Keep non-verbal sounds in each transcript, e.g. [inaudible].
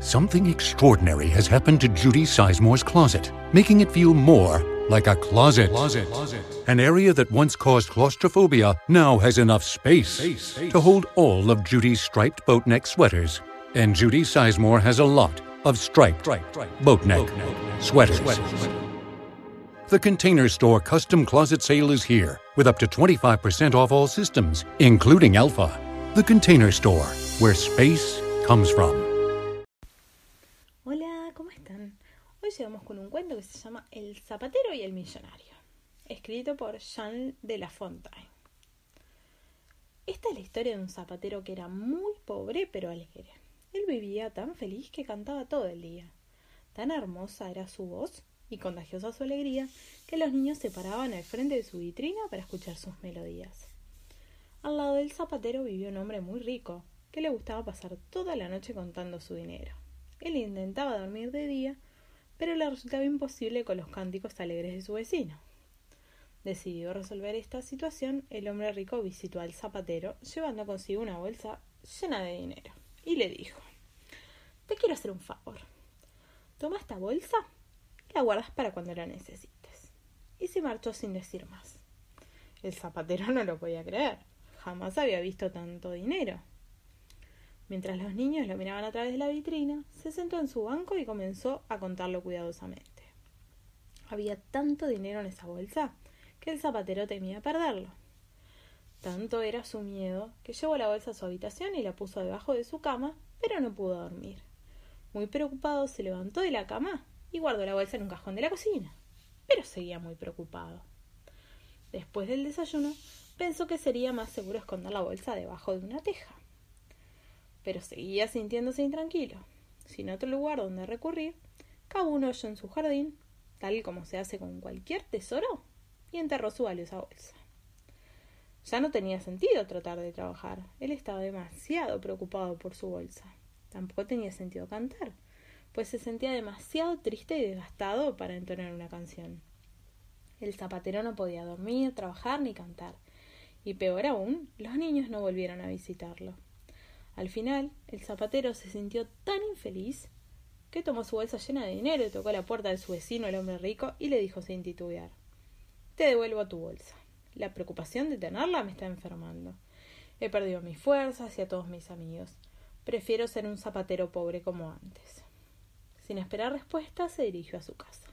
Something extraordinary has happened to Judy Sizemore's closet, making it feel more like a closet. closet. An area that once caused claustrophobia now has enough space, to hold all of Judy's striped boat neck sweaters. And Judy Sizemore has a lot of striped boat neck sweaters. The Container Store custom closet sale is here with up to 25% off all systems, including Alpha. The Container Store, where space comes from. Llegamos con un cuento que se llama El zapatero y el millonario, escrito por Jean de La Fontaine. Esta es la historia de un zapatero que era muy pobre pero alegre. Él vivía tan feliz que cantaba todo el día. Tan hermosa era su voz y contagiosa su alegría que los niños se paraban al frente de su vitrina para escuchar sus melodías. Al lado del zapatero vivió un hombre muy rico, que le gustaba pasar toda la noche contando su dinero. Él intentaba dormir de día, pero le resultaba imposible con los cánticos alegres de su vecino. Decidido resolver esta situación, el hombre rico visitó al zapatero, llevando consigo una bolsa llena de dinero, y le dijo Te quiero hacer un favor. Toma esta bolsa la guardas para cuando la necesites. Y se marchó sin decir más. El zapatero [laughs] no lo podía creer. Jamás había visto tanto dinero. Mientras los niños lo miraban a través de la vitrina, se sentó en su banco y comenzó a contarlo cuidadosamente. Había tanto dinero en esa bolsa que el zapatero temía perderlo. Tanto era su miedo que llevó la bolsa a su habitación y la puso debajo de su cama, pero no pudo dormir. Muy preocupado se levantó de la cama y guardó la bolsa en un cajón de la cocina. Pero seguía muy preocupado. Después del desayuno, pensó que sería más seguro esconder la bolsa debajo de una teja. Pero seguía sintiéndose intranquilo. Sin otro lugar donde recurrir, cavó un hoyo en su jardín, tal como se hace con cualquier tesoro, y enterró su valiosa bolsa. Ya no tenía sentido tratar de trabajar. Él estaba demasiado preocupado por su bolsa. Tampoco tenía sentido cantar pues se sentía demasiado triste y desgastado para entonar una canción. El zapatero no podía dormir, trabajar ni cantar, y peor aún, los niños no volvieron a visitarlo. Al final, el zapatero se sintió tan infeliz que tomó su bolsa llena de dinero y tocó la puerta de su vecino, el hombre rico, y le dijo sin titubear Te devuelvo tu bolsa. La preocupación de tenerla me está enfermando. He perdido mis fuerzas y a todos mis amigos. Prefiero ser un zapatero pobre como antes. Sin esperar respuesta, se dirigió a su casa.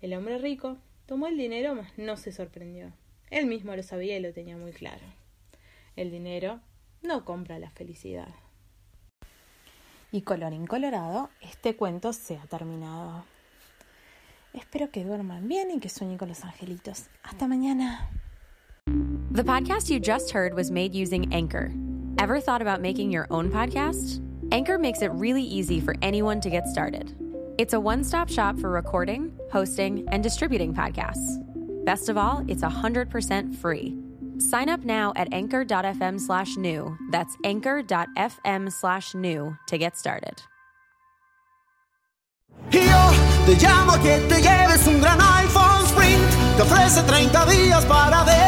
El hombre rico tomó el dinero, mas no se sorprendió. Él mismo lo sabía y lo tenía muy claro. El dinero no compra la felicidad. Y colorín colorado, este cuento se ha terminado. Espero que duerman bien y que sueñen con los angelitos. Hasta mañana. The podcast you just heard was made using Anchor. Ever thought about making your own podcast? Anchor makes it really easy for anyone to get started. It's a one stop shop for recording, hosting, and distributing podcasts. Best of all, it's 100% free. Sign up now at anchor.fm slash new. That's anchor.fm slash new to get started. Un gran iPhone Sprint. Te ofrece 30 días para decidir.